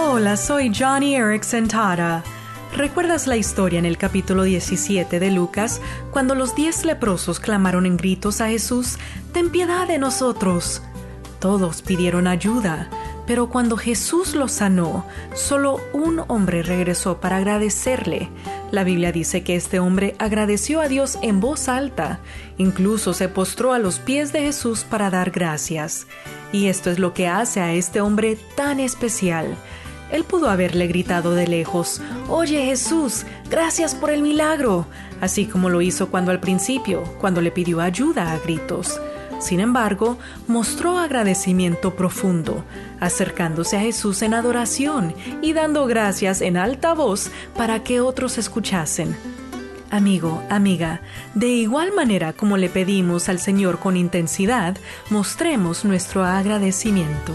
Hola, soy Johnny Erickson Tara. ¿Recuerdas la historia en el capítulo 17 de Lucas cuando los diez leprosos clamaron en gritos a Jesús, Ten piedad de nosotros? Todos pidieron ayuda, pero cuando Jesús los sanó, solo un hombre regresó para agradecerle. La Biblia dice que este hombre agradeció a Dios en voz alta, incluso se postró a los pies de Jesús para dar gracias. Y esto es lo que hace a este hombre tan especial. Él pudo haberle gritado de lejos, Oye Jesús, gracias por el milagro, así como lo hizo cuando al principio, cuando le pidió ayuda a gritos. Sin embargo, mostró agradecimiento profundo, acercándose a Jesús en adoración y dando gracias en alta voz para que otros escuchasen. Amigo, amiga, de igual manera como le pedimos al Señor con intensidad, mostremos nuestro agradecimiento.